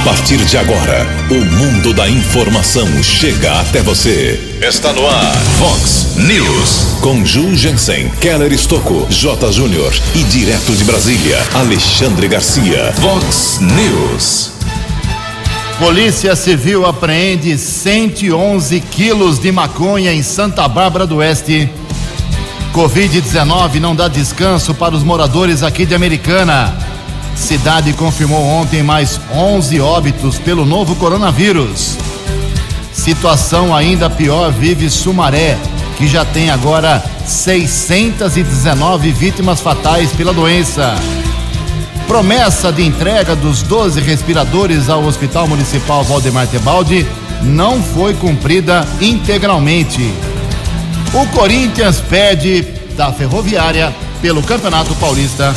A partir de agora, o mundo da informação chega até você. Está no ar, Fox News. Com Ju Jensen, Keller Estocco, J. Júnior e direto de Brasília, Alexandre Garcia. Fox News. Polícia Civil apreende 111 quilos de maconha em Santa Bárbara do Oeste. Covid-19 não dá descanso para os moradores aqui de Americana. Cidade confirmou ontem mais 11 óbitos pelo novo coronavírus. Situação ainda pior vive Sumaré, que já tem agora 619 vítimas fatais pela doença. Promessa de entrega dos 12 respiradores ao Hospital Municipal Valdemar Tebaldi não foi cumprida integralmente. O Corinthians pede da Ferroviária pelo Campeonato Paulista.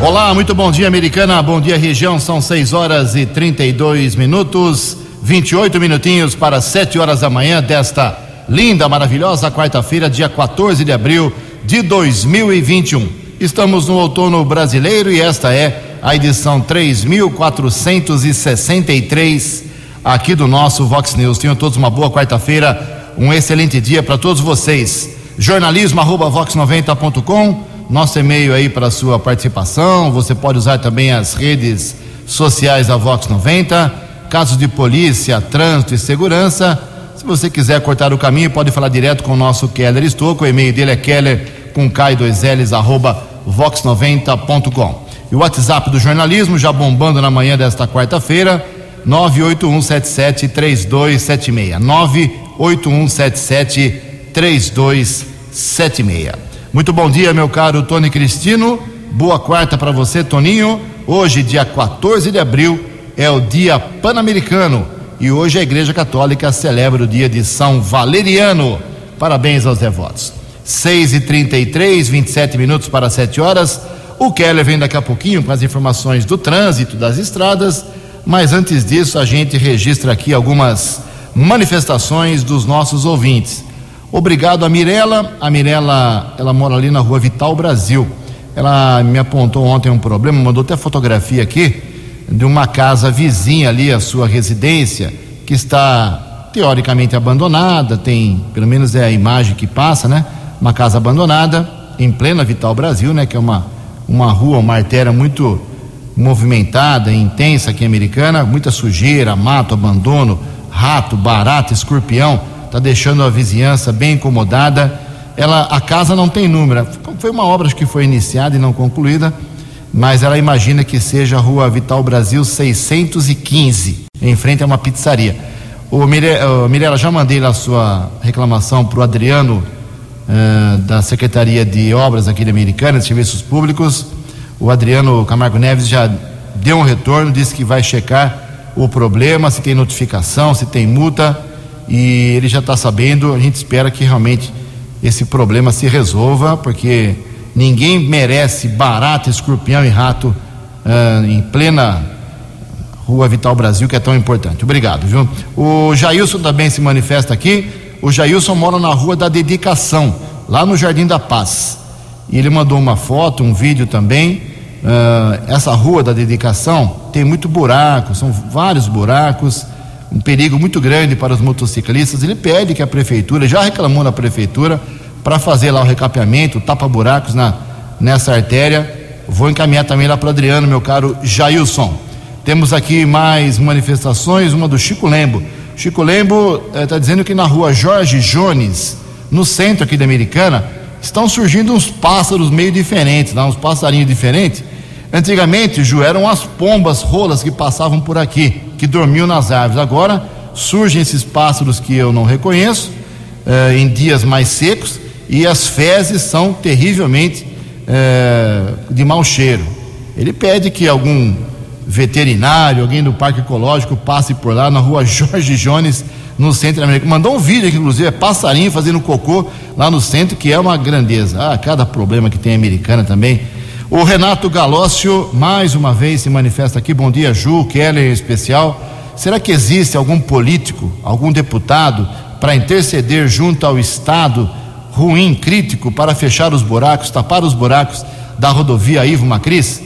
Olá, muito bom dia, Americana. Bom dia, região. São 6 horas e 32 minutos, 28 minutinhos para 7 horas da manhã desta linda, maravilhosa quarta-feira, dia 14 de abril de 2021. Estamos no outono brasileiro e esta é a edição 3463 aqui do nosso Vox News. Tenham todos uma boa quarta-feira, um excelente dia para todos vocês. Jornalismo@vox90.com nosso e-mail aí para sua participação. Você pode usar também as redes sociais da Vox 90. Casos de polícia, trânsito e segurança. Se você quiser cortar o caminho, pode falar direto com o nosso Keller Estouco. O e-mail dele é keller com K2Ls, arroba vox90.com. E o WhatsApp do jornalismo já bombando na manhã desta quarta-feira, 981773276. 981773276. Muito bom dia, meu caro Tony Cristino. Boa quarta para você, Toninho. Hoje, dia 14 de abril, é o dia pan-americano e hoje a Igreja Católica celebra o dia de São Valeriano. Parabéns aos devotos. 6 e 33 27 minutos para 7 horas. O Keller vem daqui a pouquinho com as informações do trânsito das estradas, mas antes disso a gente registra aqui algumas manifestações dos nossos ouvintes. Obrigado a Mirela. A Mirela, ela mora ali na rua Vital Brasil. Ela me apontou ontem um problema, mandou até fotografia aqui de uma casa vizinha ali à sua residência, que está teoricamente abandonada, tem, pelo menos é a imagem que passa, né? Uma casa abandonada em plena Vital Brasil, né, que é uma uma rua, uma artéria muito movimentada, intensa aqui Americana, muita sujeira, mato, abandono, rato, barata, escorpião está deixando a vizinhança bem incomodada. Ela, a casa não tem número. Foi uma obra que foi iniciada e não concluída, mas ela imagina que seja a Rua Vital Brasil 615, em frente a uma pizzaria. O Mirela, já mandei lá a sua reclamação para o Adriano, uh, da Secretaria de Obras aqui de Americana, de Serviços Públicos. O Adriano Camargo Neves já deu um retorno, disse que vai checar o problema, se tem notificação, se tem multa e ele já está sabendo. A gente espera que realmente esse problema se resolva, porque ninguém merece barata, escorpião e rato uh, em plena Rua Vital Brasil, que é tão importante. Obrigado, viu? O Jailson também se manifesta aqui. O Jailson mora na Rua da Dedicação, lá no Jardim da Paz. E ele mandou uma foto, um vídeo também. Uh, essa Rua da Dedicação tem muito buraco, são vários buracos um perigo muito grande para os motociclistas. Ele pede que a prefeitura, já reclamou na prefeitura, para fazer lá o recapeamento, tapa-buracos nessa artéria. Vou encaminhar também lá para o Adriano, meu caro Jailson. Temos aqui mais manifestações, uma do Chico Lembo. Chico Lembo está eh, dizendo que na rua Jorge Jones, no centro aqui da Americana, estão surgindo uns pássaros meio diferentes, lá, uns passarinhos diferentes. Antigamente, Ju, eram as pombas rolas que passavam por aqui que dormiam nas árvores. Agora surgem esses pássaros que eu não reconheço eh, em dias mais secos e as fezes são terrivelmente eh, de mau cheiro. Ele pede que algum veterinário, alguém do Parque Ecológico passe por lá na rua Jorge Jones, no centro América. Mandou um vídeo aqui, inclusive, é passarinho fazendo cocô lá no centro, que é uma grandeza. Ah, cada problema que tem americana também. O Renato Galócio, mais uma vez, se manifesta aqui. Bom dia, Ju, Keller em especial. Será que existe algum político, algum deputado, para interceder junto ao Estado ruim, crítico, para fechar os buracos, tapar os buracos da rodovia Ivo Macris?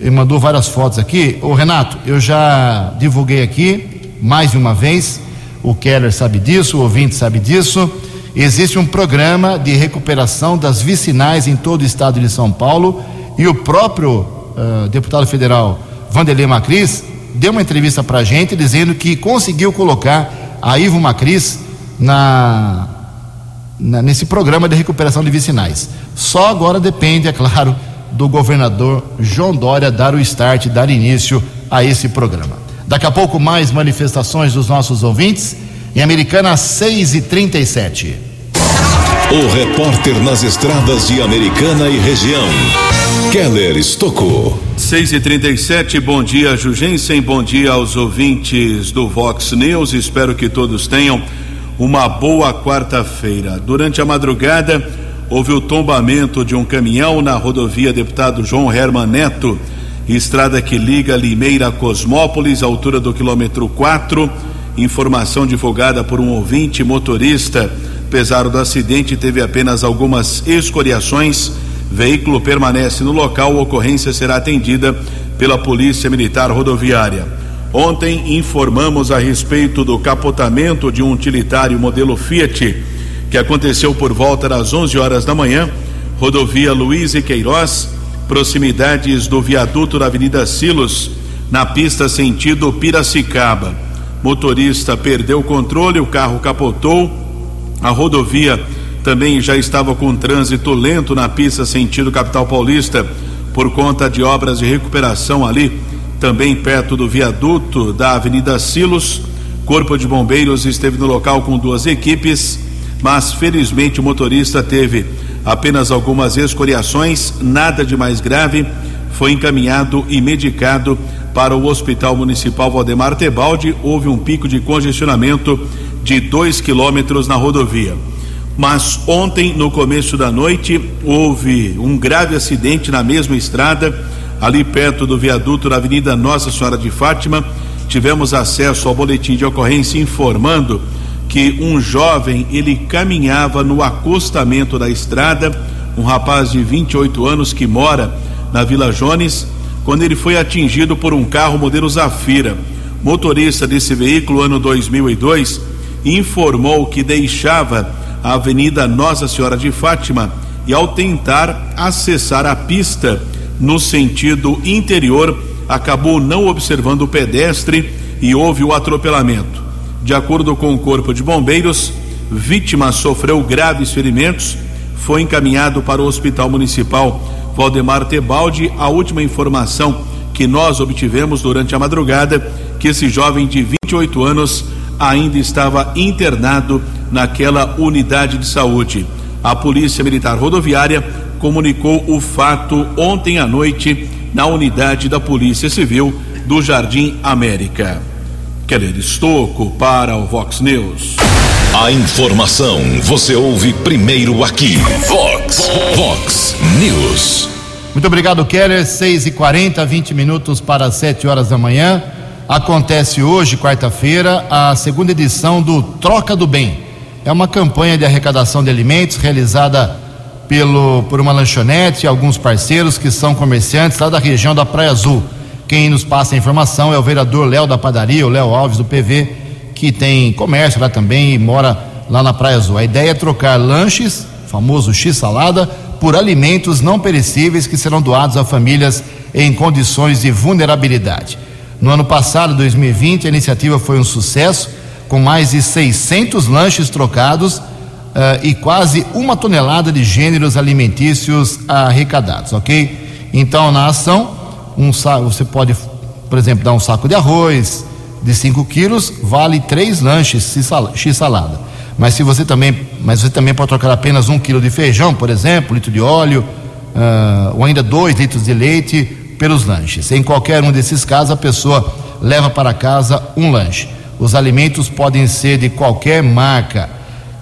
Ele mandou várias fotos aqui. Ô Renato, eu já divulguei aqui mais uma vez. O Keller sabe disso, o ouvinte sabe disso. Existe um programa de recuperação das vicinais em todo o estado de São Paulo e o próprio uh, deputado federal Vanderlei Macris deu uma entrevista para a gente dizendo que conseguiu colocar a Ivo Macris na, na, nesse programa de recuperação de vicinais. Só agora depende, é claro, do governador João Dória dar o start, dar início a esse programa. Daqui a pouco mais manifestações dos nossos ouvintes. Em Americana 6 e 37 O repórter nas estradas de Americana e região, Keller Estocou. 6 e 37 bom dia, Jugensen, bom dia aos ouvintes do Vox News. Espero que todos tenham uma boa quarta-feira. Durante a madrugada, houve o tombamento de um caminhão na rodovia Deputado João Herman Neto, estrada que liga Limeira a Cosmópolis, altura do quilômetro 4. Informação divulgada por um ouvinte motorista. Apesar do acidente, teve apenas algumas escoriações. Veículo permanece no local, ocorrência será atendida pela Polícia Militar Rodoviária. Ontem informamos a respeito do capotamento de um utilitário modelo Fiat que aconteceu por volta das 11 horas da manhã, rodovia Luiz e Queiroz, proximidades do viaduto da Avenida Silos, na pista sentido Piracicaba. Motorista perdeu o controle, o carro capotou. A rodovia também já estava com trânsito lento na pista sentido capital paulista por conta de obras de recuperação ali, também perto do viaduto da Avenida Silos. Corpo de Bombeiros esteve no local com duas equipes mas felizmente o motorista teve apenas algumas escoriações, nada de mais grave. Foi encaminhado e medicado para o Hospital Municipal Valdemar Tebaldi. Houve um pico de congestionamento de dois quilômetros na rodovia. Mas ontem, no começo da noite, houve um grave acidente na mesma estrada, ali perto do viaduto da Avenida Nossa Senhora de Fátima. Tivemos acesso ao boletim de ocorrência informando que um jovem ele caminhava no acostamento da estrada, um rapaz de 28 anos que mora na Vila Jones, quando ele foi atingido por um carro modelo Zafira. Motorista desse veículo, ano 2002, informou que deixava a Avenida Nossa Senhora de Fátima e, ao tentar acessar a pista no sentido interior, acabou não observando o pedestre e houve o atropelamento. De acordo com o Corpo de Bombeiros, vítima sofreu graves ferimentos, foi encaminhado para o Hospital Municipal Valdemar Tebaldi. A última informação que nós obtivemos durante a madrugada que esse jovem de 28 anos ainda estava internado naquela unidade de saúde. A Polícia Militar Rodoviária comunicou o fato ontem à noite na unidade da Polícia Civil do Jardim América. Keller Estocco para o Vox News. A informação você ouve primeiro aqui. Vox, Vox News. Muito obrigado, Keller. 6 e 40 20 minutos para 7 horas da manhã. Acontece hoje, quarta-feira, a segunda edição do Troca do Bem. É uma campanha de arrecadação de alimentos realizada pelo, por uma lanchonete e alguns parceiros que são comerciantes lá da região da Praia Azul. Quem nos passa a informação é o vereador Léo da Padaria, o Léo Alves do PV, que tem comércio lá também e mora lá na Praia Azul. A ideia é trocar lanches, famoso X-salada, por alimentos não perecíveis que serão doados a famílias em condições de vulnerabilidade. No ano passado, 2020, a iniciativa foi um sucesso, com mais de 600 lanches trocados uh, e quase uma tonelada de gêneros alimentícios arrecadados, ok? Então, na ação, um você pode, por exemplo, dar um saco de arroz de 5 quilos, vale três lanches X salada. Mas se você também, mas você também pode trocar apenas um quilo de feijão, por exemplo, litro de óleo, uh, ou ainda dois litros de leite pelos lanches. Em qualquer um desses casos, a pessoa leva para casa um lanche. Os alimentos podem ser de qualquer marca.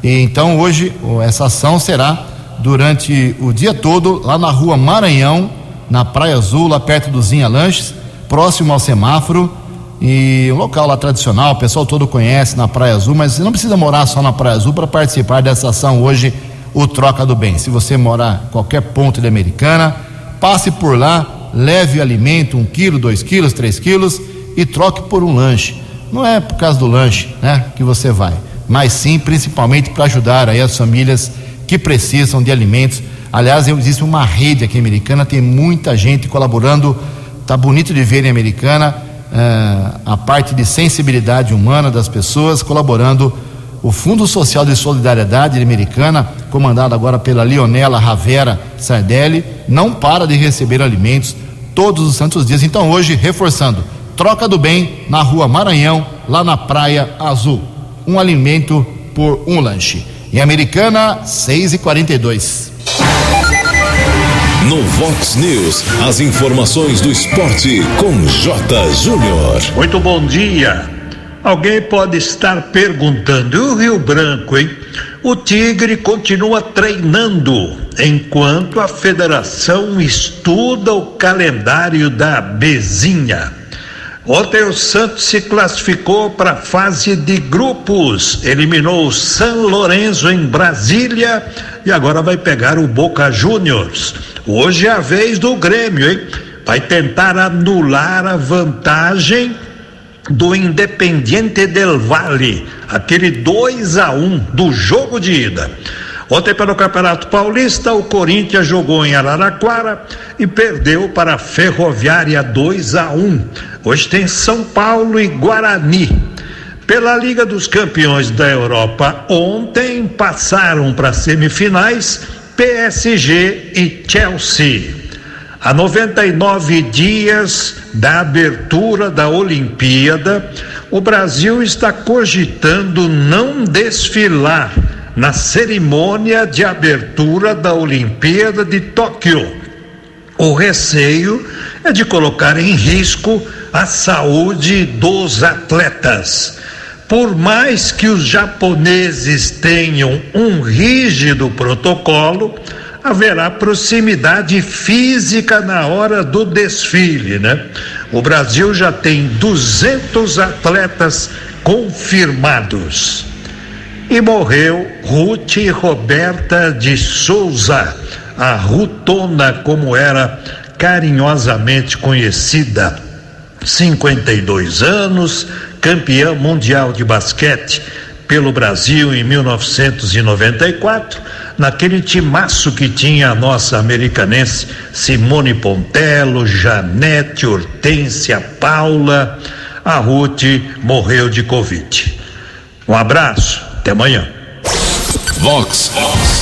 Então hoje essa ação será durante o dia todo lá na rua Maranhão, na Praia Azul, lá perto do Zinha Lanches, próximo ao semáforo. E um local lá tradicional, o pessoal todo conhece na Praia Azul, mas você não precisa morar só na Praia Azul para participar dessa ação hoje, o Troca do Bem. Se você morar em qualquer ponto de Americana, passe por lá, leve o alimento, um quilo, dois quilos, três quilos, e troque por um lanche. Não é por causa do lanche, né, que você vai, mas sim principalmente para ajudar aí as famílias que precisam de alimentos. Aliás, existe uma rede aqui americana, tem muita gente colaborando. Tá bonito de ver em Americana uh, a parte de sensibilidade humana das pessoas colaborando. O Fundo Social de Solidariedade Americana, comandado agora pela Leonela Ravera Sardelli, não para de receber alimentos todos os santos dias. Então, hoje, reforçando, troca do bem na rua Maranhão, lá na Praia Azul. Um alimento por um lanche. Em Americana, 6 e 42 No Vox News, as informações do esporte com J. Júnior. Muito bom dia. Alguém pode estar perguntando, e o Rio Branco, hein? O Tigre continua treinando enquanto a federação estuda o calendário da Bezinha. Ontem o Santos se classificou para a fase de grupos, eliminou o San Lorenzo em Brasília e agora vai pegar o Boca Juniors. Hoje é a vez do Grêmio, hein? Vai tentar anular a vantagem do Independiente del Valle, aquele 2 a 1 um do jogo de ida. Ontem, pelo Campeonato Paulista, o Corinthians jogou em Araraquara e perdeu para a Ferroviária 2 a 1. Hoje tem São Paulo e Guarani. Pela Liga dos Campeões da Europa, ontem passaram para semifinais PSG e Chelsea. A 99 dias da abertura da Olimpíada, o Brasil está cogitando não desfilar na cerimônia de abertura da Olimpíada de Tóquio. O receio é de colocar em risco a saúde dos atletas. Por mais que os japoneses tenham um rígido protocolo, haverá proximidade física na hora do desfile, né? O Brasil já tem 200 atletas confirmados e morreu Ruth Roberta de Souza, a Rutona, como era carinhosamente conhecida. 52 anos, campeã mundial de basquete pelo Brasil em 1994, naquele timaço que tinha a nossa americanense Simone Pontello, Janete, Hortência, Paula. A Ruth morreu de Covid. Um abraço até amanhã. Vox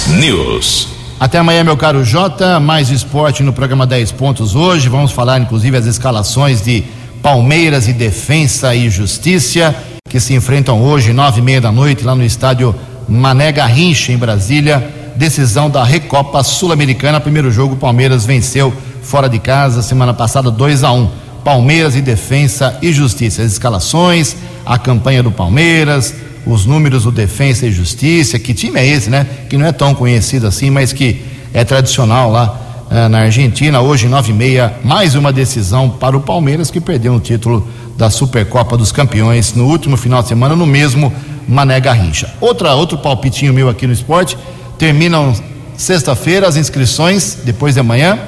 News. Até amanhã, meu caro Jota. Mais esporte no programa 10 Pontos hoje. Vamos falar, inclusive, as escalações de Palmeiras e Defensa e Justiça, que se enfrentam hoje, nove e meia da noite, lá no estádio Mané Garrincha, em Brasília. Decisão da Recopa Sul-Americana. Primeiro jogo, Palmeiras venceu fora de casa semana passada 2 a 1 um. Palmeiras e Defensa e Justiça. As escalações, a campanha do Palmeiras, os números do Defensa e Justiça. Que time é esse, né? Que não é tão conhecido assim, mas que é tradicional lá uh, na Argentina. Hoje, nove e meia, mais uma decisão para o Palmeiras, que perdeu o título da Supercopa dos Campeões no último final de semana, no mesmo Mané Garrincha. Outra, outro palpitinho meu aqui no esporte. Terminam sexta-feira as inscrições, depois de amanhã.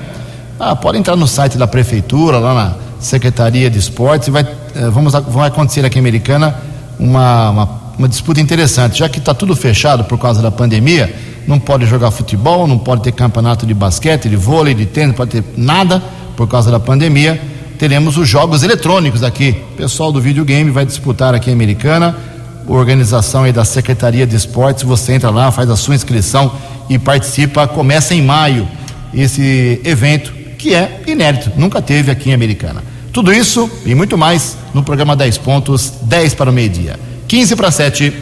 Ah, pode entrar no site da prefeitura, lá na Secretaria de Esportes, e vai, eh, vamos, vai acontecer aqui em Americana uma, uma uma disputa interessante, já que está tudo fechado por causa da pandemia, não pode jogar futebol, não pode ter campeonato de basquete, de vôlei, de tênis, não pode ter nada por causa da pandemia. Teremos os jogos eletrônicos aqui. O pessoal do videogame vai disputar aqui em Americana, organização aí da Secretaria de Esportes. Você entra lá, faz a sua inscrição e participa. Começa em maio esse evento que é inédito, nunca teve aqui em Americana. Tudo isso e muito mais no programa 10 pontos, 10 para o meio-dia. 15 para 7.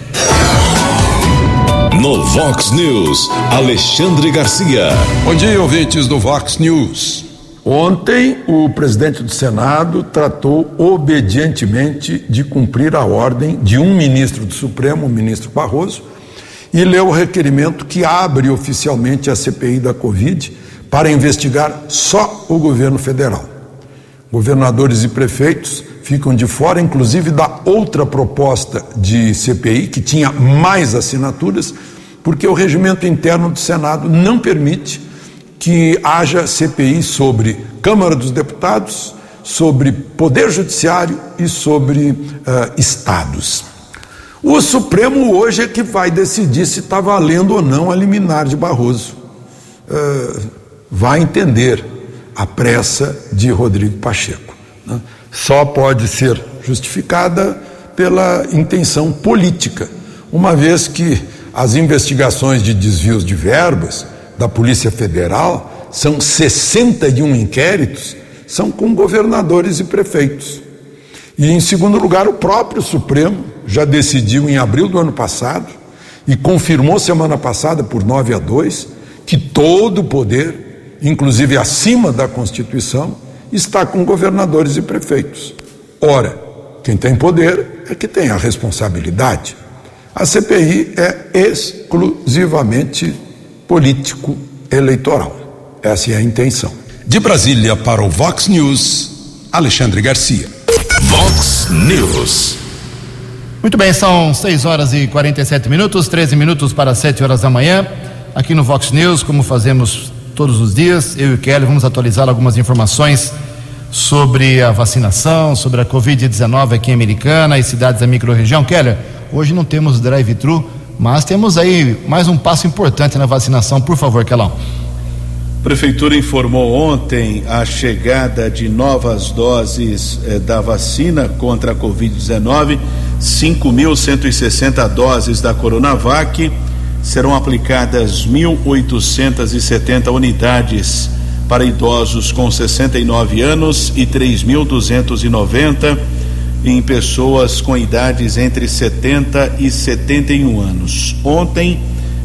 No Vox News, Alexandre Garcia. Bom dia, ouvintes do Vox News. Ontem, o presidente do Senado tratou obedientemente de cumprir a ordem de um ministro do Supremo, o ministro Barroso, e leu o requerimento que abre oficialmente a CPI da Covid para investigar só o governo federal. Governadores e prefeitos ficam de fora, inclusive da outra proposta de CPI, que tinha mais assinaturas, porque o regimento interno do Senado não permite que haja CPI sobre Câmara dos Deputados, sobre Poder Judiciário e sobre uh, estados. O Supremo hoje é que vai decidir se está valendo ou não a liminar de Barroso. Uh, vai entender a pressa de Rodrigo Pacheco. Né? Só pode ser justificada pela intenção política, uma vez que as investigações de desvios de verbas da Polícia Federal são 61 inquéritos, são com governadores e prefeitos. E, em segundo lugar, o próprio Supremo já decidiu em abril do ano passado e confirmou semana passada, por 9 a 2, que todo o poder, inclusive acima da Constituição, está com governadores e prefeitos. Ora, quem tem poder é que tem a responsabilidade. A CPI é exclusivamente político-eleitoral. Essa é a intenção. De Brasília para o Vox News, Alexandre Garcia. Vox News. Muito bem, são 6 horas e 47 minutos, 13 minutos para 7 horas da manhã. Aqui no Vox News, como fazemos todos os dias, eu e o Kelly vamos atualizar algumas informações sobre a vacinação, sobre a Covid-19 aqui em Americana e cidades da microrregião. Keller, hoje não temos drive-thru, mas temos aí mais um passo importante na vacinação. Por favor, Kelão. A Prefeitura informou ontem a chegada de novas doses eh, da vacina contra a Covid-19, 5.160 doses da Coronavac, serão aplicadas 1.870 unidades para idosos com 69 anos e 3.290 em pessoas com idades entre 70 e 71 anos. Ontem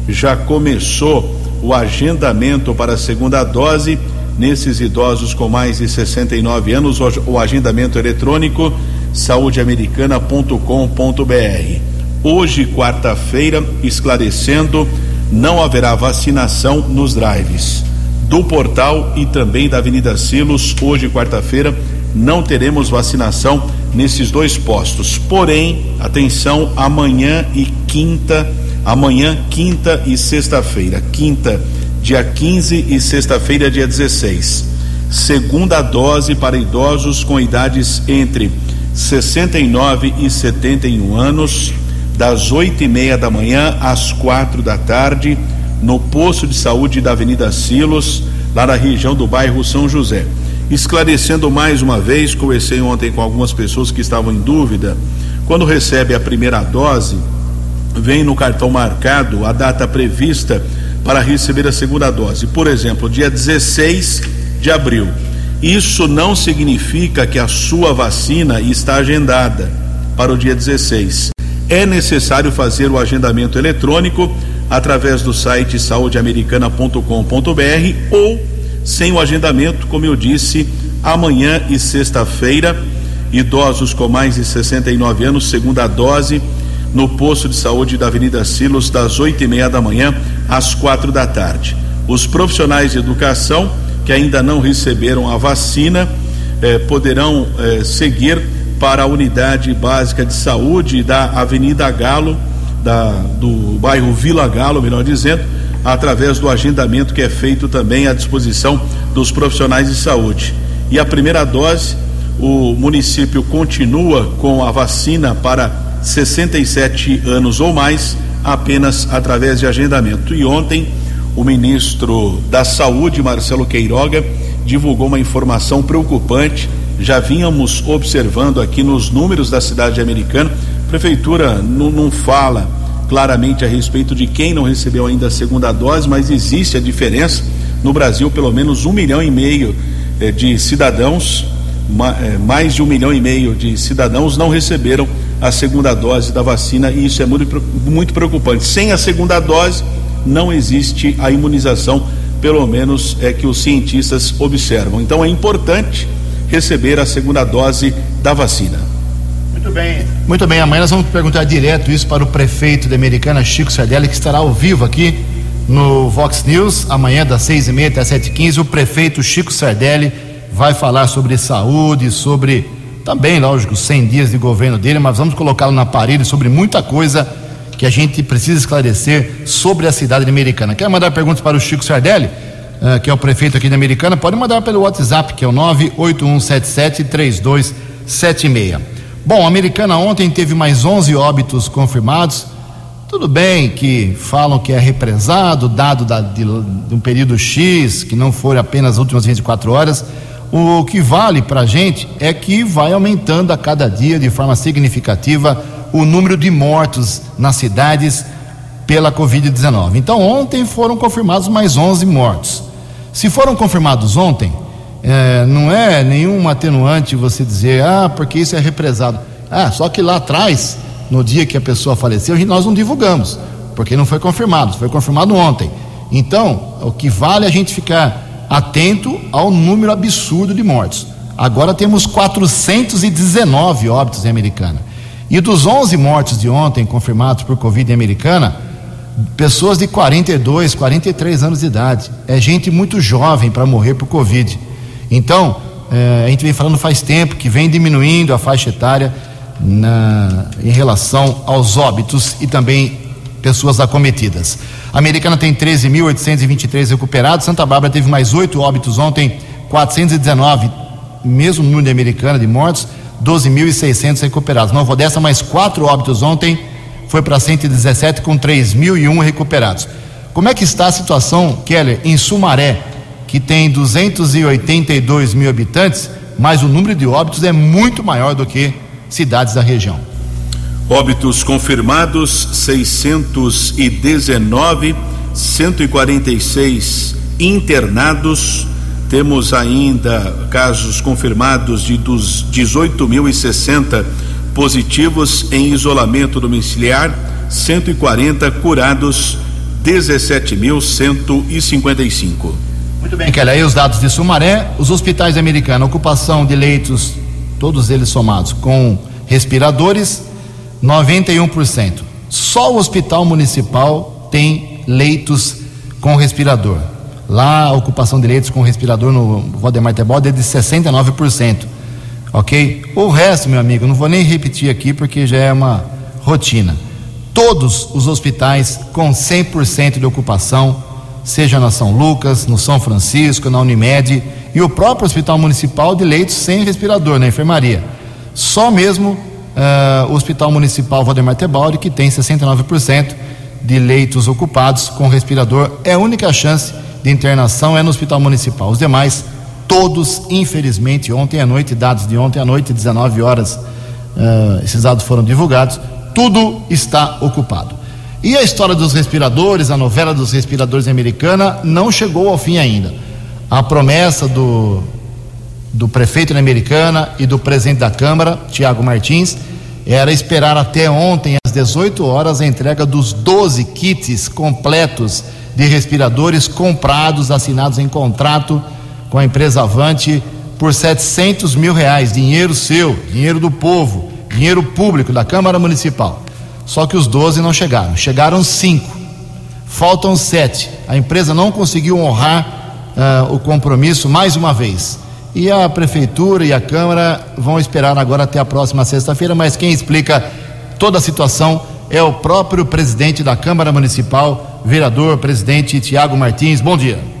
já começou o agendamento para a segunda dose nesses idosos com mais de 69 anos, o agendamento eletrônico saudeamericana.com.br. Hoje, quarta-feira, esclarecendo, não haverá vacinação nos drives do portal e também da Avenida Silos. Hoje, quarta-feira, não teremos vacinação nesses dois postos. Porém, atenção, amanhã e quinta, amanhã, quinta e sexta-feira. Quinta, dia 15 e sexta-feira, dia 16. Segunda dose para idosos com idades entre 69 e 71 anos, das oito e meia da manhã às quatro da tarde no posto de saúde da Avenida Silos, lá na região do bairro São José. Esclarecendo mais uma vez, conversei ontem com algumas pessoas que estavam em dúvida. Quando recebe a primeira dose, vem no cartão marcado a data prevista para receber a segunda dose. Por exemplo, dia 16 de abril. Isso não significa que a sua vacina está agendada para o dia 16. É necessário fazer o agendamento eletrônico através do site saudeamericana.com.br ou sem o agendamento, como eu disse, amanhã e sexta-feira, idosos com mais de 69 anos, segunda dose, no posto de saúde da Avenida Silos, das oito e meia da manhã às quatro da tarde. Os profissionais de educação que ainda não receberam a vacina eh, poderão eh, seguir para a unidade básica de saúde da Avenida Galo da, do bairro Vila Galo, melhor dizendo, através do agendamento que é feito também à disposição dos profissionais de saúde. E a primeira dose, o município continua com a vacina para 67 anos ou mais, apenas através de agendamento. E ontem, o ministro da Saúde, Marcelo Queiroga, divulgou uma informação preocupante. Já vínhamos observando aqui nos números da cidade americana prefeitura não, não fala claramente a respeito de quem não recebeu ainda a segunda dose, mas existe a diferença. No Brasil, pelo menos um milhão e meio eh, de cidadãos, eh, mais de um milhão e meio de cidadãos não receberam a segunda dose da vacina e isso é muito, muito preocupante. Sem a segunda dose, não existe a imunização, pelo menos é que os cientistas observam. Então é importante receber a segunda dose da vacina. Muito bem. Muito bem, amanhã nós vamos perguntar direto isso para o prefeito da Americana, Chico Sardelli, que estará ao vivo aqui no Vox News, amanhã das seis e meia até sete e quinze, o prefeito Chico Sardelli vai falar sobre saúde, sobre também, lógico, 100 dias de governo dele, mas vamos colocá-lo na parede sobre muita coisa que a gente precisa esclarecer sobre a cidade americana. Quer mandar perguntas para o Chico Sardelli? uh, que é o prefeito aqui da Americana, pode mandar pelo WhatsApp, que é o 981773276. Bom, a Americana ontem teve mais 11 óbitos confirmados. Tudo bem que falam que é represado, dado da, de, de, um período X, que não for apenas as últimas 24 horas. O que vale para a gente é que vai aumentando a cada dia de forma significativa o número de mortos nas cidades pela Covid-19. Então, ontem foram confirmados mais 11 mortos. Se foram confirmados ontem, é, não é nenhum atenuante você dizer, ah, porque isso é represado. Ah, só que lá atrás, no dia que a pessoa faleceu, nós não divulgamos, porque não foi confirmado, foi confirmado ontem. Então, o que vale é a gente ficar atento ao número absurdo de mortes. Agora temos 419 óbitos em Americana. E dos 11 mortes de ontem confirmados por Covid em Americana, pessoas de 42, 43 anos de idade. É gente muito jovem para morrer por Covid. Então, é, a gente vem falando faz tempo que vem diminuindo a faixa etária na, em relação aos óbitos e também pessoas acometidas. A americana tem 13.823 recuperados, Santa Bárbara teve mais oito óbitos ontem, 419, mesmo número de americana de mortos, 12.600 recuperados. Nova Odessa, mais quatro óbitos ontem, foi para 117 com 3.001 recuperados. Como é que está a situação, Keller, em Sumaré, que tem 282 mil habitantes, mas o número de óbitos é muito maior do que cidades da região? Óbitos confirmados 619, 146 internados. Temos ainda casos confirmados de dos 18.060 positivos em isolamento domiciliar, 140 curados, 17.155. Muito bem, Kelly. Aí os dados de Sumaré, os hospitais americanos, ocupação de leitos, todos eles somados, com respiradores, 91%. Só o hospital municipal tem leitos com respirador. Lá a ocupação de leitos com respirador no Valdemar Tebaldi é de 69% ok? O resto, meu amigo, não vou nem repetir aqui porque já é uma rotina. Todos os hospitais com 100% de ocupação, seja na São Lucas, no São Francisco, na Unimed e o próprio Hospital Municipal de leitos sem respirador na enfermaria. Só mesmo uh, o Hospital Municipal Valdemar Tebaldi, que tem 69% de leitos ocupados com respirador, é a única chance de internação é no Hospital Municipal. Os demais todos, infelizmente, ontem à noite, dados de ontem à noite, 19 horas, uh, esses dados foram divulgados, tudo está ocupado. E a história dos respiradores, a novela dos respiradores americana, não chegou ao fim ainda. A promessa do, do prefeito Americana e do presidente da Câmara, Tiago Martins, era esperar até ontem, às 18 horas, a entrega dos 12 kits completos de respiradores comprados, assinados em contrato com a empresa Avante por 700 mil reais, dinheiro seu, dinheiro do povo, dinheiro público da Câmara Municipal. Só que os 12 não chegaram, chegaram cinco, faltam sete. A empresa não conseguiu honrar uh, o compromisso mais uma vez. E a prefeitura e a Câmara vão esperar agora até a próxima sexta-feira, mas quem explica toda a situação é o próprio presidente da Câmara Municipal, vereador, presidente Tiago Martins. Bom dia.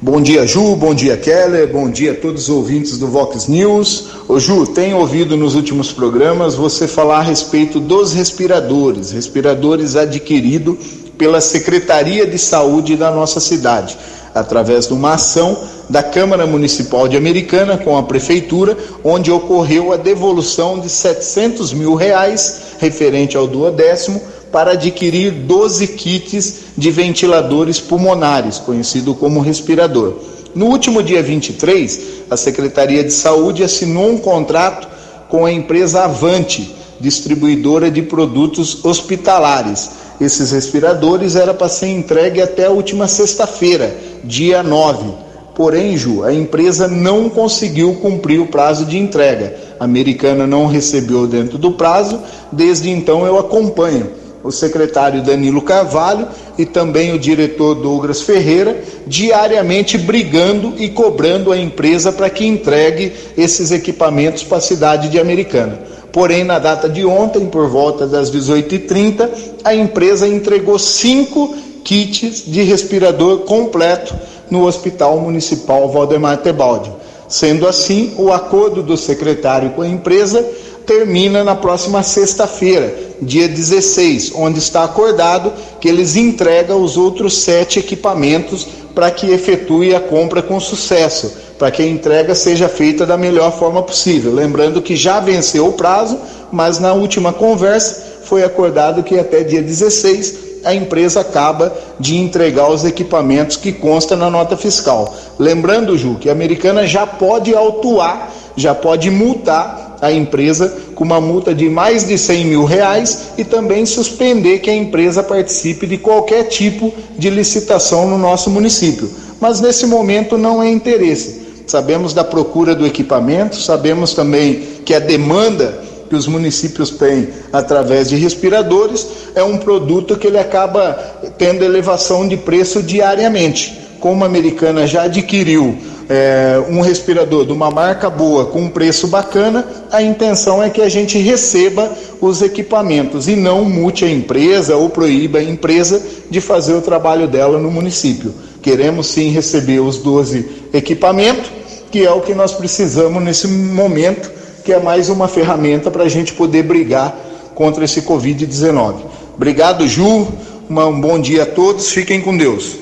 Bom dia, Ju. Bom dia, Keller. Bom dia a todos os ouvintes do Vox News. Ô, Ju, tenho ouvido nos últimos programas você falar a respeito dos respiradores, respiradores adquiridos pela Secretaria de Saúde da nossa cidade, através de uma ação da Câmara Municipal de Americana com a Prefeitura, onde ocorreu a devolução de 700 mil reais referente ao duodécimo para adquirir 12 kits de ventiladores pulmonares, conhecido como respirador. No último dia 23, a Secretaria de Saúde assinou um contrato com a empresa Avante, distribuidora de produtos hospitalares. Esses respiradores era para ser entregue até a última sexta-feira, dia 9. Porém, Ju, a empresa não conseguiu cumprir o prazo de entrega. A americana não recebeu dentro do prazo, desde então eu acompanho o secretário Danilo Carvalho e também o diretor Douglas Ferreira, diariamente brigando e cobrando a empresa para que entregue esses equipamentos para a cidade de Americana. Porém, na data de ontem, por volta das 18h30, a empresa entregou cinco kits de respirador completo no Hospital Municipal Valdemar Tebaldi. Sendo assim, o acordo do secretário com a empresa termina na próxima sexta-feira, dia 16, onde está acordado que eles entregam os outros sete equipamentos para que efetue a compra com sucesso, para que a entrega seja feita da melhor forma possível. Lembrando que já venceu o prazo, mas na última conversa foi acordado que até dia 16 a empresa acaba de entregar os equipamentos que consta na nota fiscal. Lembrando, Ju, que a americana já pode autuar, já pode multar a empresa com uma multa de mais de 100 mil reais e também suspender que a empresa participe de qualquer tipo de licitação no nosso município. Mas nesse momento não é interesse. Sabemos da procura do equipamento, sabemos também que a demanda que os municípios têm através de respiradores é um produto que ele acaba tendo elevação de preço diariamente. Como a americana já adquiriu é, um respirador de uma marca boa com um preço bacana, a intenção é que a gente receba os equipamentos e não mute a empresa ou proíba a empresa de fazer o trabalho dela no município. Queremos sim receber os 12 equipamentos, que é o que nós precisamos nesse momento, que é mais uma ferramenta para a gente poder brigar contra esse Covid-19. Obrigado, Ju. um bom dia a todos. Fiquem com Deus.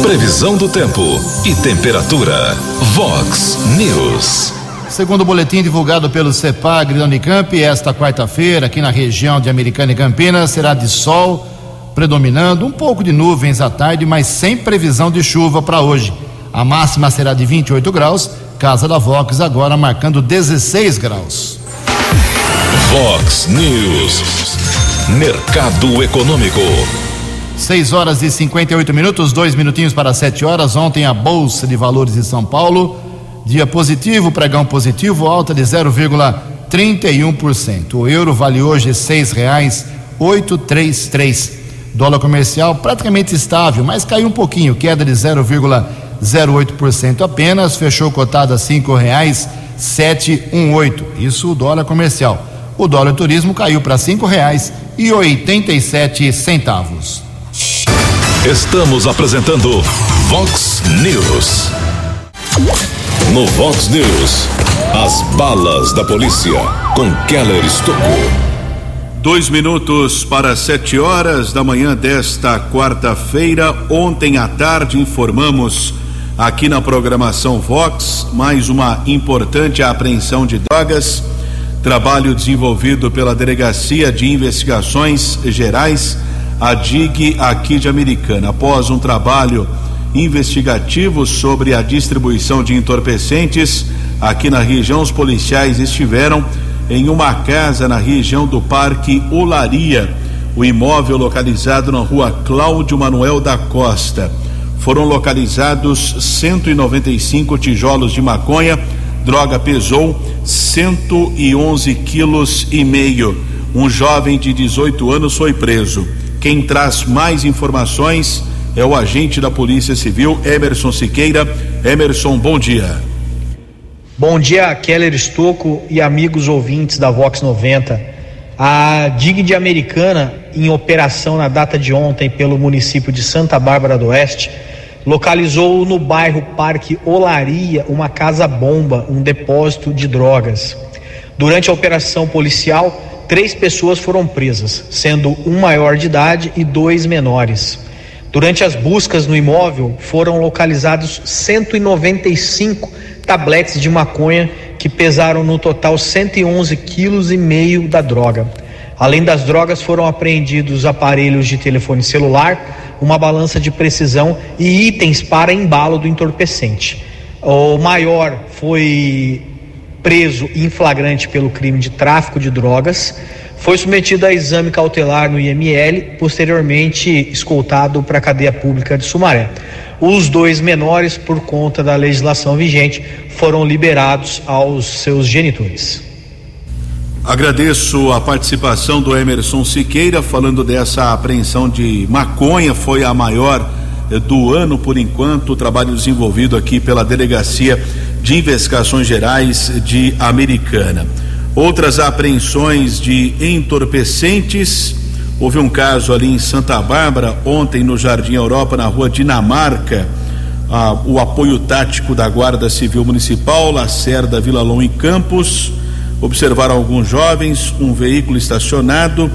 Previsão do tempo e temperatura. Vox News. Segundo o boletim divulgado pelo CEPAG da Unicamp, esta quarta-feira, aqui na região de Americana e Campinas, será de sol predominando, um pouco de nuvens à tarde, mas sem previsão de chuva para hoje. A máxima será de 28 graus, Casa da Vox agora marcando 16 graus. Vox News. Mercado Econômico. 6 horas e 58 minutos, dois minutinhos para 7 horas. Ontem a Bolsa de Valores de São Paulo, dia positivo, pregão positivo, alta de 0,31%. O euro vale hoje reais oitocentos Dólar comercial praticamente estável, mas caiu um pouquinho, queda de 0,08% apenas, fechou cotado a cinco reais oito. Isso o dólar comercial. O dólar turismo caiu para cinco reais e oitenta e sete centavos. Estamos apresentando Vox News. No Vox News, as balas da polícia com Keller Estocou. Dois minutos para sete horas da manhã desta quarta-feira. Ontem à tarde informamos aqui na programação Vox mais uma importante apreensão de drogas. Trabalho desenvolvido pela Delegacia de Investigações Gerais a DIG aqui de Americana. Após um trabalho investigativo sobre a distribuição de entorpecentes aqui na região, os policiais estiveram em uma casa na região do Parque Olaria, o imóvel localizado na rua Cláudio Manuel da Costa. Foram localizados 195 tijolos de maconha, droga pesou 111 quilos e meio. Um jovem de 18 anos foi preso. Quem traz mais informações é o agente da Polícia Civil, Emerson Siqueira. Emerson, bom dia. Bom dia, Keller Estocco e amigos ouvintes da Vox 90. A DIG de Americana, em operação na data de ontem pelo município de Santa Bárbara do Oeste, localizou no bairro Parque Olaria uma casa-bomba, um depósito de drogas. Durante a operação policial, três pessoas foram presas, sendo um maior de idade e dois menores. Durante as buscas no imóvel, foram localizados 195 tabletes de maconha que pesaram no total 111 quilos e meio da droga. Além das drogas, foram apreendidos aparelhos de telefone celular, uma balança de precisão e itens para embalo do entorpecente. O maior foi preso em flagrante pelo crime de tráfico de drogas, foi submetido a exame cautelar no IML, posteriormente escoltado para a cadeia pública de Sumaré. Os dois menores, por conta da legislação vigente, foram liberados aos seus genitores. Agradeço a participação do Emerson Siqueira falando dessa apreensão de maconha, foi a maior eh, do ano por enquanto, o trabalho desenvolvido aqui pela Delegacia de Investigações Gerais de Americana. Outras apreensões de entorpecentes Houve um caso ali em Santa Bárbara, ontem no Jardim Europa, na rua Dinamarca. Ah, o apoio tático da Guarda Civil Municipal, Lacerda, Vila Long e Campos. Observaram alguns jovens, um veículo estacionado.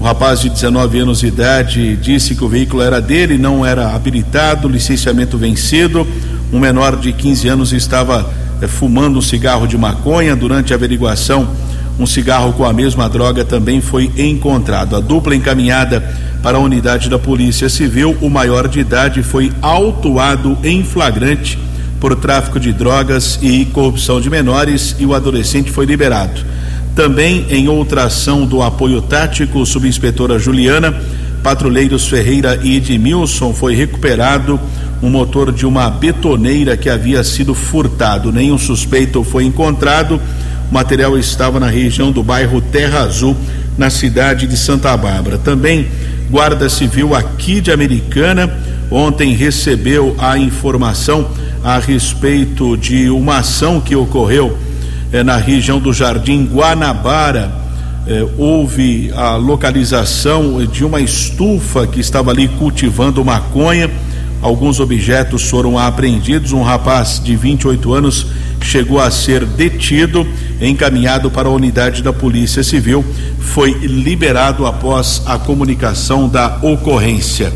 O rapaz de 19 anos de idade disse que o veículo era dele, não era habilitado, licenciamento vencido. Um menor de 15 anos estava eh, fumando um cigarro de maconha. Durante a averiguação, um cigarro com a mesma droga também foi encontrado. A dupla encaminhada para a unidade da Polícia Civil, o maior de idade foi autuado em flagrante por tráfico de drogas e corrupção de menores e o adolescente foi liberado. Também em outra ação do apoio tático, subinspetora Juliana, patrulheiros Ferreira e Edmilson foi recuperado um motor de uma betoneira que havia sido furtado. Nenhum suspeito foi encontrado. O material estava na região do bairro Terra Azul, na cidade de Santa Bárbara. Também Guarda Civil aqui de Americana ontem recebeu a informação a respeito de uma ação que ocorreu eh, na região do Jardim Guanabara. Eh, houve a localização de uma estufa que estava ali cultivando maconha. Alguns objetos foram apreendidos. Um rapaz de 28 anos chegou a ser detido, encaminhado para a unidade da Polícia Civil, foi liberado após a comunicação da ocorrência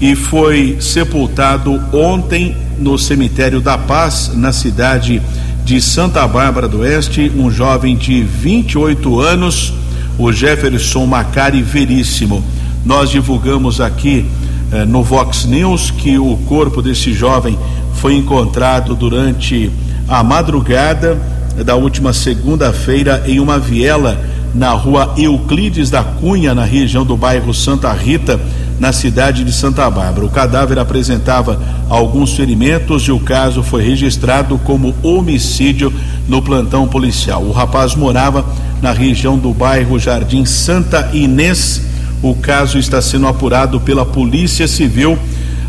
e foi sepultado ontem no cemitério da Paz, na cidade de Santa Bárbara do Oeste, um jovem de 28 anos, o Jefferson Macari Veríssimo. Nós divulgamos aqui eh, no Vox News que o corpo desse jovem foi encontrado durante a madrugada da última segunda-feira em uma viela na rua Euclides da Cunha, na região do bairro Santa Rita, na cidade de Santa Bárbara. O cadáver apresentava alguns ferimentos e o caso foi registrado como homicídio no plantão policial. O rapaz morava na região do bairro Jardim Santa Inês. O caso está sendo apurado pela Polícia Civil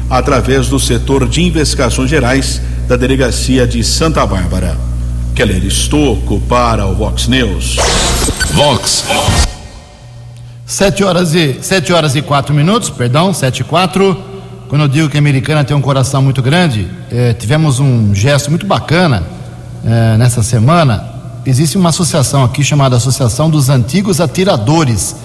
através do setor de investigações gerais da delegacia de Santa Bárbara. Keller Estocco para o Vox News. Vox. Sete horas e sete horas e quatro minutos, perdão, sete e quatro. Quando eu digo que a americana tem um coração muito grande, eh, tivemos um gesto muito bacana eh, nessa semana. Existe uma associação aqui chamada Associação dos Antigos Atiradores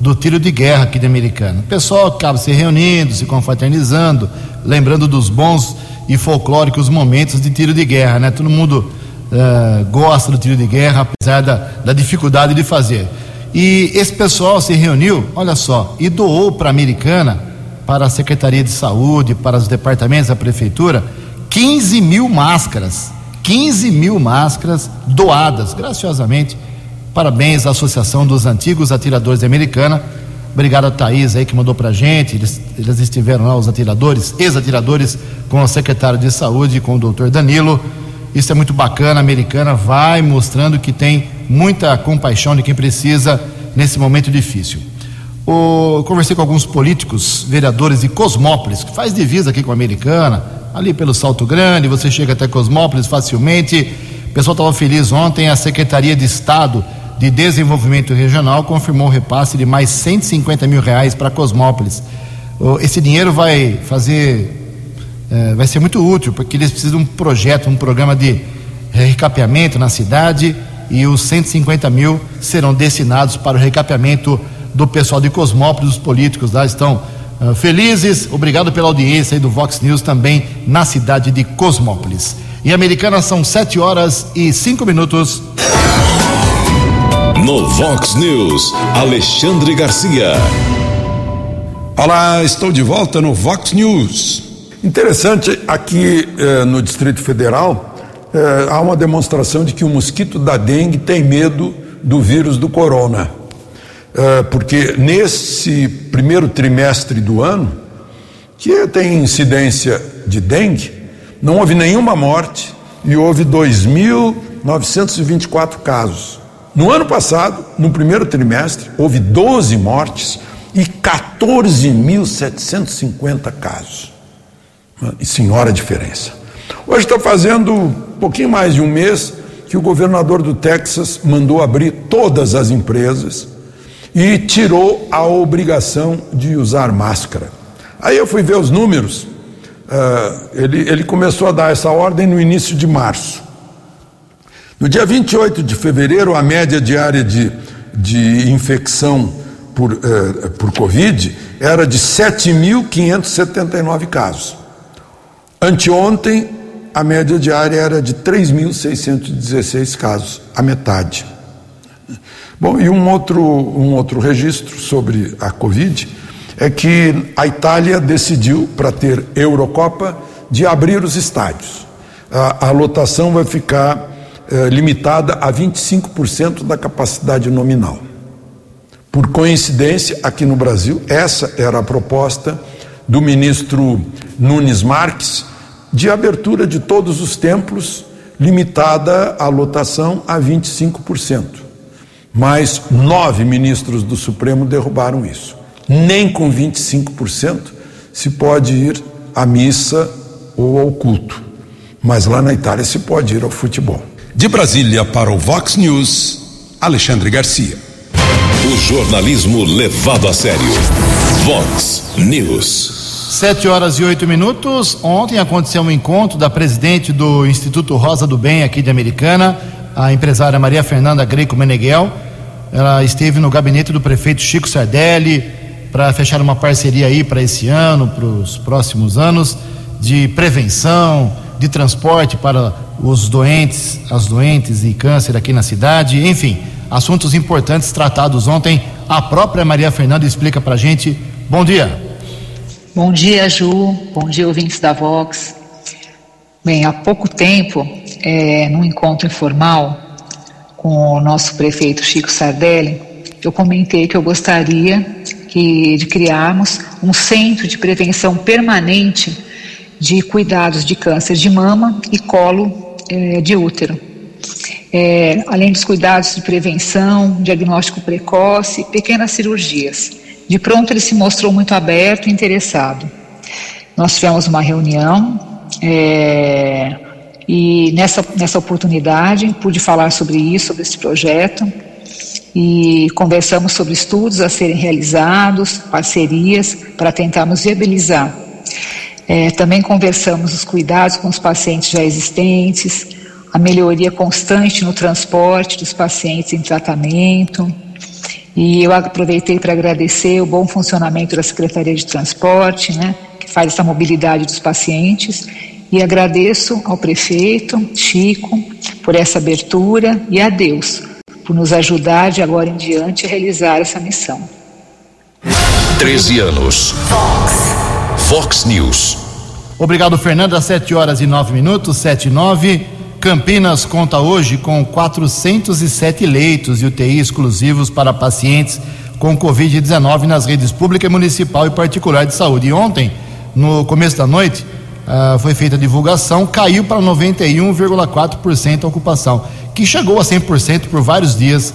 do Tiro de Guerra aqui de Americana. O pessoal acaba se reunindo, se confraternizando, lembrando dos bons e folclóricos momentos de tiro de guerra, né? Todo mundo uh, gosta do tiro de guerra, apesar da, da dificuldade de fazer. E esse pessoal se reuniu, olha só, e doou para a Americana, para a Secretaria de Saúde, para os departamentos da Prefeitura, 15 mil máscaras. 15 mil máscaras doadas, graciosamente. Parabéns à Associação dos Antigos Atiradores de Americana. Obrigado a Thaís aí que mandou pra gente. Eles, eles estiveram lá, os atiradores, ex-atiradores, com o secretário de saúde, com o doutor Danilo. Isso é muito bacana. A americana vai mostrando que tem muita compaixão de quem precisa nesse momento difícil. O, conversei com alguns políticos, vereadores de Cosmópolis, que faz divisa aqui com a americana, ali pelo Salto Grande, você chega até Cosmópolis facilmente. O pessoal estava feliz ontem, a Secretaria de Estado de Desenvolvimento Regional confirmou o repasse de mais 150 mil reais para Cosmópolis. Esse dinheiro vai fazer é, vai ser muito útil, porque eles precisam de um projeto, um programa de recapeamento na cidade e os 150 mil serão destinados para o recapeamento do pessoal de Cosmópolis, os políticos lá estão uh, felizes. Obrigado pela audiência aí do Vox News também na cidade de Cosmópolis. Em Americana são 7 horas e 5 minutos. No Vox News, Alexandre Garcia. Olá, estou de volta no Vox News. Interessante, aqui eh, no Distrito Federal eh, há uma demonstração de que o mosquito da dengue tem medo do vírus do corona. Eh, porque nesse primeiro trimestre do ano, que tem incidência de dengue, não houve nenhuma morte e houve 2.924 casos. No ano passado, no primeiro trimestre, houve 12 mortes e 14.750 casos. E senhora diferença. Hoje está fazendo pouquinho mais de um mês que o governador do Texas mandou abrir todas as empresas e tirou a obrigação de usar máscara. Aí eu fui ver os números, uh, ele, ele começou a dar essa ordem no início de março. No dia 28 de fevereiro, a média diária de, de infecção por, uh, por Covid era de 7.579 casos. Anteontem, a média diária era de 3.616 casos, a metade. Bom, e um outro, um outro registro sobre a Covid é que a Itália decidiu, para ter Eurocopa, de abrir os estádios. A, a lotação vai ficar eh, limitada a 25% da capacidade nominal. Por coincidência, aqui no Brasil, essa era a proposta do ministro Nunes Marques de abertura de todos os templos, limitada a lotação a 25% mas nove ministros do Supremo derrubaram isso. Nem com 25% se pode ir à missa ou ao culto. Mas lá na Itália se pode ir ao futebol. De Brasília para o Vox News, Alexandre Garcia. O jornalismo levado a sério. Vox News. Sete horas e oito minutos. Ontem aconteceu um encontro da presidente do Instituto Rosa do Bem aqui de Americana, a empresária Maria Fernanda Greco Meneghel. Ela esteve no gabinete do prefeito Chico Sardelli para fechar uma parceria aí para esse ano, para os próximos anos, de prevenção, de transporte para os doentes, as doentes e câncer aqui na cidade, enfim, assuntos importantes tratados ontem. A própria Maria Fernanda explica para a gente. Bom dia. Bom dia, Ju. Bom dia, ouvintes da Vox. Bem, há pouco tempo, é, num encontro informal com o nosso prefeito Chico Sardelli, eu comentei que eu gostaria que, de criarmos um centro de prevenção permanente de cuidados de câncer de mama e colo é, de útero. É, além dos cuidados de prevenção, diagnóstico precoce, pequenas cirurgias. De pronto ele se mostrou muito aberto e interessado. Nós tivemos uma reunião, é, e nessa, nessa oportunidade pude falar sobre isso, sobre esse projeto, e conversamos sobre estudos a serem realizados, parcerias para tentarmos viabilizar. É, também conversamos os cuidados com os pacientes já existentes, a melhoria constante no transporte dos pacientes em tratamento. E eu aproveitei para agradecer o bom funcionamento da Secretaria de Transporte, né, que faz essa mobilidade dos pacientes, e agradeço ao prefeito Chico por essa abertura e a Deus por nos ajudar de agora em diante a realizar essa missão. 13 anos. Fox. Fox News. Obrigado, Fernando. Às 7 horas e 9 minutos, 7 e 9. Campinas conta hoje com 407 leitos de UTI exclusivos para pacientes com Covid-19 nas redes pública, municipal e particular de saúde. E ontem, no começo da noite, uh, foi feita a divulgação, caiu para 91,4% a ocupação, que chegou a 100% por vários dias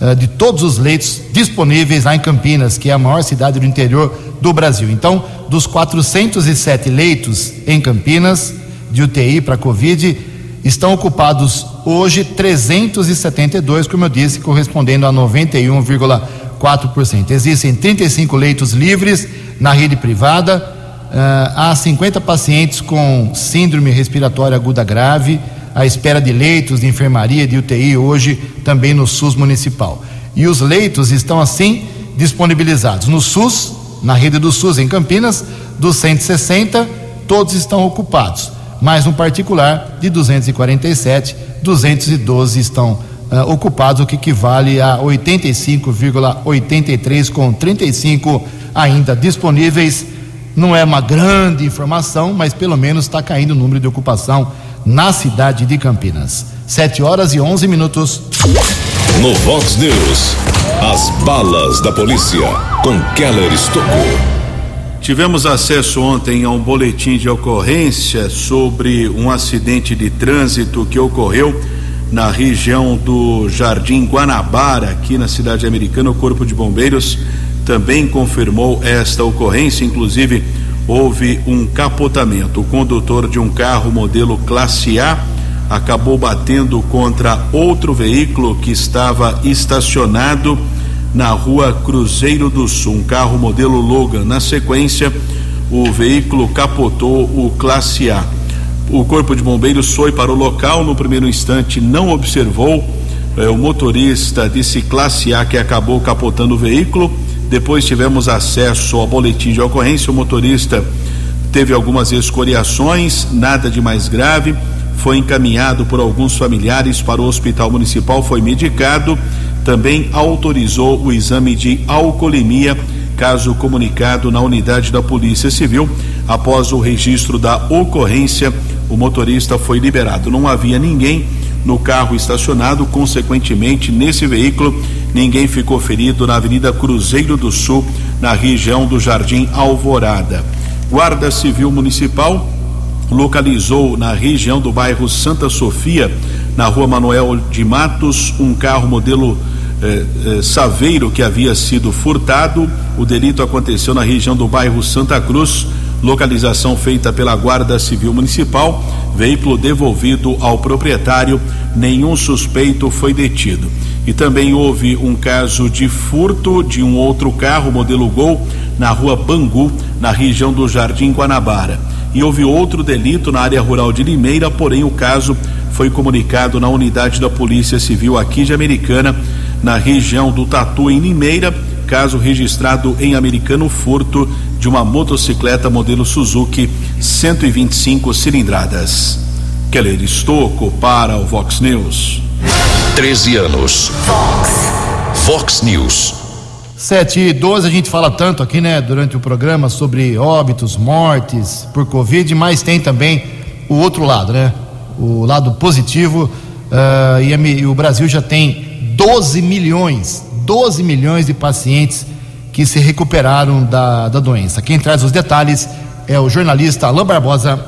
uh, de todos os leitos disponíveis lá em Campinas, que é a maior cidade do interior do Brasil. Então, dos 407 leitos em Campinas de UTI para Covid, estão ocupados hoje 372, como eu disse, correspondendo a 91,4%. Existem 35 leitos livres na rede privada, Uh, há 50 pacientes com síndrome respiratória aguda grave, à espera de leitos de enfermaria, de UTI, hoje também no SUS municipal. E os leitos estão assim disponibilizados. No SUS, na rede do SUS em Campinas, dos 160, todos estão ocupados. Mas no particular, de 247, 212 estão uh, ocupados, o que equivale a 85,83 com 35 ainda disponíveis não é uma grande informação, mas pelo menos está caindo o número de ocupação na cidade de Campinas. 7 horas e 11 minutos. No Vox News, as balas da polícia com Keller Estocou. Tivemos acesso ontem a um boletim de ocorrência sobre um acidente de trânsito que ocorreu na região do Jardim Guanabara, aqui na cidade americana. O Corpo de Bombeiros também confirmou esta ocorrência, inclusive houve um capotamento. O condutor de um carro modelo classe A acabou batendo contra outro veículo que estava estacionado na rua Cruzeiro do Sul. Um carro modelo Logan. Na sequência, o veículo capotou o Classe A. O Corpo de Bombeiros foi para o local. No primeiro instante, não observou eh, o motorista desse Classe A que acabou capotando o veículo. Depois tivemos acesso ao boletim de ocorrência. O motorista teve algumas escoriações, nada de mais grave. Foi encaminhado por alguns familiares para o hospital municipal, foi medicado. Também autorizou o exame de alcoolemia, caso comunicado na unidade da Polícia Civil. Após o registro da ocorrência, o motorista foi liberado. Não havia ninguém no carro estacionado, consequentemente, nesse veículo, ninguém ficou ferido na Avenida Cruzeiro do Sul, na região do Jardim Alvorada. Guarda Civil Municipal localizou na região do bairro Santa Sofia, na rua Manuel de Matos, um carro modelo eh, eh, Saveiro que havia sido furtado. O delito aconteceu na região do bairro Santa Cruz. Localização feita pela Guarda Civil Municipal. Veículo devolvido ao proprietário. Nenhum suspeito foi detido. E também houve um caso de furto de um outro carro modelo Gol na rua Bangu, na região do Jardim Guanabara. E houve outro delito na área rural de Limeira, porém o caso foi comunicado na unidade da Polícia Civil aqui de Americana, na região do Tatu, em Limeira. Caso registrado em Americano, furto de uma motocicleta modelo Suzuki 125 cilindradas. Keller Estocco para o Vox News. 13 anos. Fox. Fox News. 7 e 12, a gente fala tanto aqui, né, durante o programa sobre óbitos, mortes por Covid, mas tem também o outro lado, né? O lado positivo. Uh, e, a, e o Brasil já tem 12 milhões, 12 milhões de pacientes que se recuperaram da, da doença. Quem traz os detalhes é o jornalista Alain Barbosa.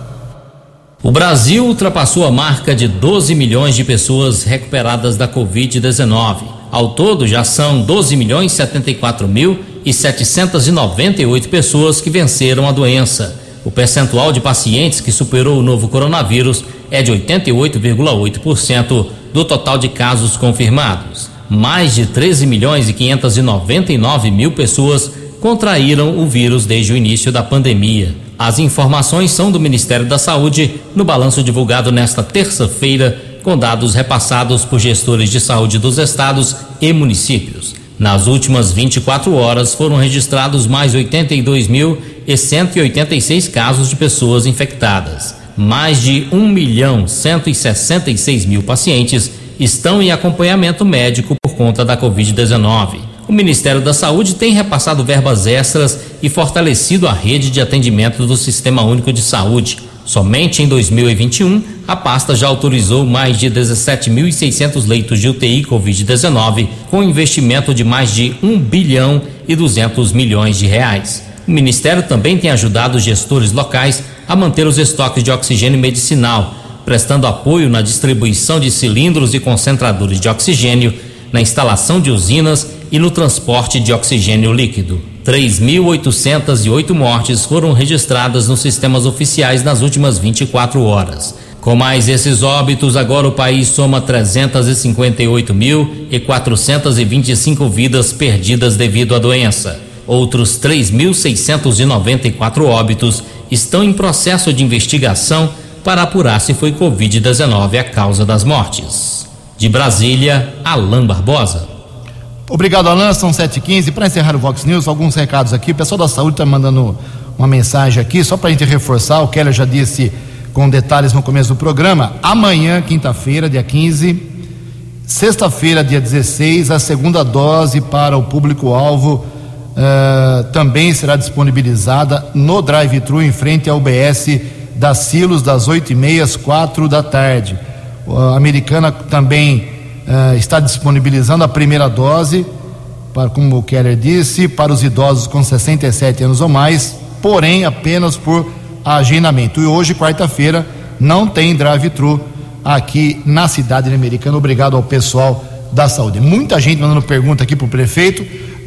O Brasil ultrapassou a marca de 12 milhões de pessoas recuperadas da Covid-19. Ao todo, já são 12 milhões 74 mil e 798 pessoas que venceram a doença. O percentual de pacientes que superou o novo coronavírus é de 88,8% do total de casos confirmados. Mais de 13 milhões e 599 mil pessoas contraíram o vírus desde o início da pandemia. As informações são do Ministério da Saúde no balanço divulgado nesta terça-feira, com dados repassados por gestores de saúde dos estados e municípios. Nas últimas 24 horas foram registrados mais 82.186 casos de pessoas infectadas. Mais de 1 milhão 166 mil pacientes estão em acompanhamento médico por conta da Covid-19 o Ministério da Saúde tem repassado verbas extras e fortalecido a rede de atendimento do Sistema Único de Saúde. Somente em 2021, a pasta já autorizou mais de 17.600 leitos de UTI Covid-19, com investimento de mais de 1 bilhão e 200 milhões de reais. O Ministério também tem ajudado os gestores locais a manter os estoques de oxigênio medicinal, prestando apoio na distribuição de cilindros e concentradores de oxigênio, na instalação de usinas e no transporte de oxigênio líquido. 3.808 mortes foram registradas nos sistemas oficiais nas últimas 24 horas. Com mais esses óbitos, agora o país soma 358.425 vidas perdidas devido à doença. Outros 3.694 óbitos estão em processo de investigação para apurar se foi Covid-19 a causa das mortes. De Brasília, Alain Barbosa. Obrigado, Alan. São 7h15. Para encerrar o Vox News, alguns recados aqui. O pessoal da saúde está mandando uma mensagem aqui, só para a gente reforçar. O Keller já disse com detalhes no começo do programa. Amanhã, quinta-feira, dia 15, sexta-feira, dia 16, a segunda dose para o público-alvo uh, também será disponibilizada no drive-thru em frente ao UBS da Silos, das 8h30 às 4 da tarde. A americana também uh, está disponibilizando a primeira dose, para, como o Keller disse, para os idosos com 67 anos ou mais, porém apenas por agendamento. E hoje, quarta-feira, não tem drive-thru aqui na cidade americana. Obrigado ao pessoal da saúde. Muita gente mandando pergunta aqui para o prefeito.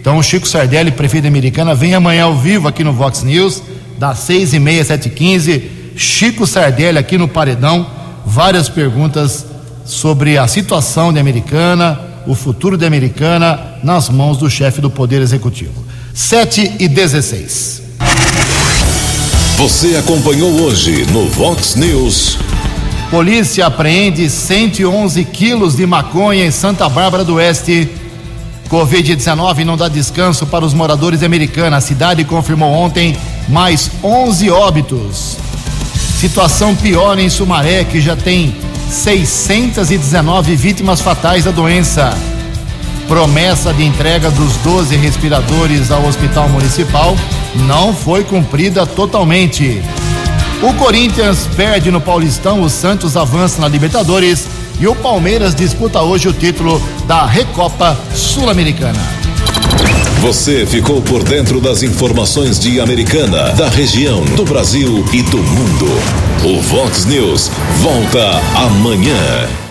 Então, o Chico Sardelli, prefeito americana, vem amanhã ao vivo aqui no Vox News, das seis e meia, sete e quinze. Chico Sardelli aqui no Paredão. Várias perguntas sobre a situação de Americana, o futuro da Americana nas mãos do chefe do Poder Executivo. 7 e 16. Você acompanhou hoje no Vox News. Polícia apreende 111 quilos de maconha em Santa Bárbara do Oeste. Covid-19 não dá descanso para os moradores de Americana. A cidade confirmou ontem mais 11 óbitos. Situação pior em Sumaré, que já tem 619 vítimas fatais da doença. Promessa de entrega dos 12 respiradores ao Hospital Municipal não foi cumprida totalmente. O Corinthians perde no Paulistão, o Santos avança na Libertadores e o Palmeiras disputa hoje o título da Recopa Sul-Americana. Você ficou por dentro das informações de Americana, da região, do Brasil e do mundo. O Vox News volta amanhã.